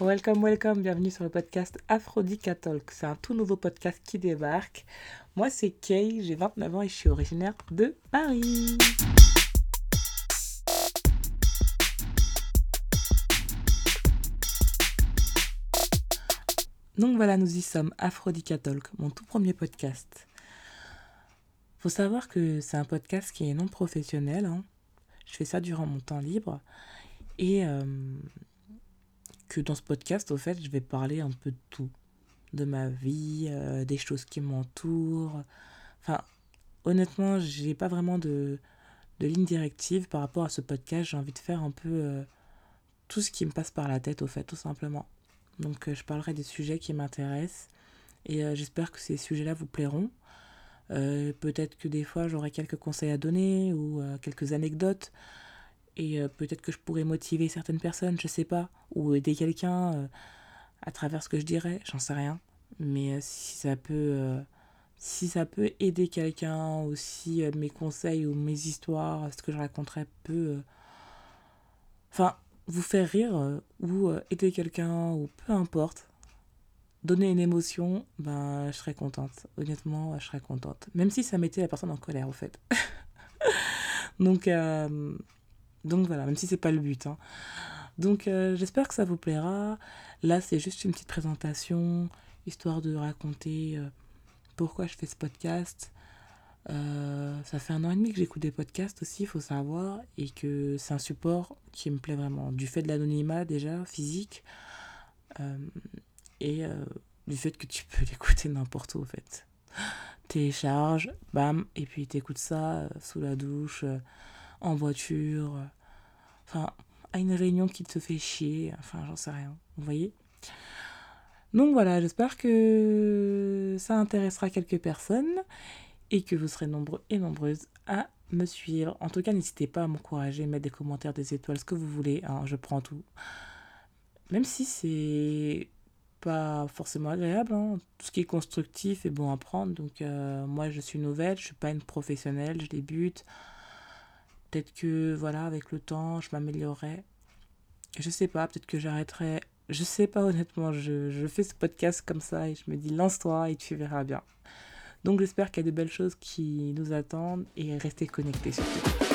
Welcome, welcome, bienvenue sur le podcast Aphrodika Talk. C'est un tout nouveau podcast qui débarque. Moi, c'est Kay, j'ai 29 ans et je suis originaire de Paris. Donc voilà, nous y sommes, Aphrodika Talk, mon tout premier podcast. Faut savoir que c'est un podcast qui est non professionnel. hein. Je fais ça durant mon temps libre. Et euh, que dans ce podcast, au fait, je vais parler un peu de tout. De ma vie, euh, des choses qui m'entourent. Enfin, honnêtement, j'ai pas vraiment de, de ligne directive par rapport à ce podcast. J'ai envie de faire un peu euh, tout ce qui me passe par la tête, au fait, tout simplement. Donc, euh, je parlerai des sujets qui m'intéressent. Et j'espère que ces sujets-là vous plairont. Peut-être que des fois, j'aurai quelques conseils à donner ou quelques anecdotes. Et euh, peut-être que je pourrais motiver certaines personnes, je sais pas, ou aider quelqu'un euh, à travers ce que je dirais, j'en sais rien. Mais euh, si ça peut, aider quelqu'un, ou si mes conseils ou mes histoires, ce que je raconterai peut, enfin, vous faire rire ou aider quelqu'un ou peu importe, donner une émotion, ben je serais contente. Honnêtement, je serais contente. Même si ça mettait la personne en colère, au fait. donc, donc voilà, même si c'est pas le but. hein. Donc euh, j'espère que ça vous plaira. Là, c'est juste une petite présentation, histoire de raconter euh, pourquoi je fais ce podcast. Euh, ça fait un an et demi que j'écoute des podcasts aussi, il faut savoir, et que c'est un support qui me plaît vraiment, du fait de l'anonymat déjà, physique, et du fait que tu peux l'écouter n'importe où en fait. Télécharge, bam, et puis t'écoutes ça sous la douche, en voiture, enfin, à une réunion qui te fait chier, enfin, j'en sais rien, vous voyez Donc voilà, j'espère que ça intéressera quelques personnes et que vous serez nombreux et nombreuses à me suivre. En tout cas, n'hésitez pas à m'encourager, mettre des commentaires, des étoiles, ce que vous voulez, hein, je prends tout. Même si c'est pas forcément agréable, hein, tout ce qui est constructif est bon à prendre. Donc euh, moi, je suis nouvelle, je suis pas une professionnelle, je débute. Peut-être que voilà, avec le temps, je m'améliorerai. Je sais pas, peut-être que j'arrêterai. Je sais pas honnêtement, je, fais ce podcast comme ça et je me dis lance-toi et tu verras bien. Donc j'espère qu'il y a de belles choses qui nous attendent et restez connectés surtout.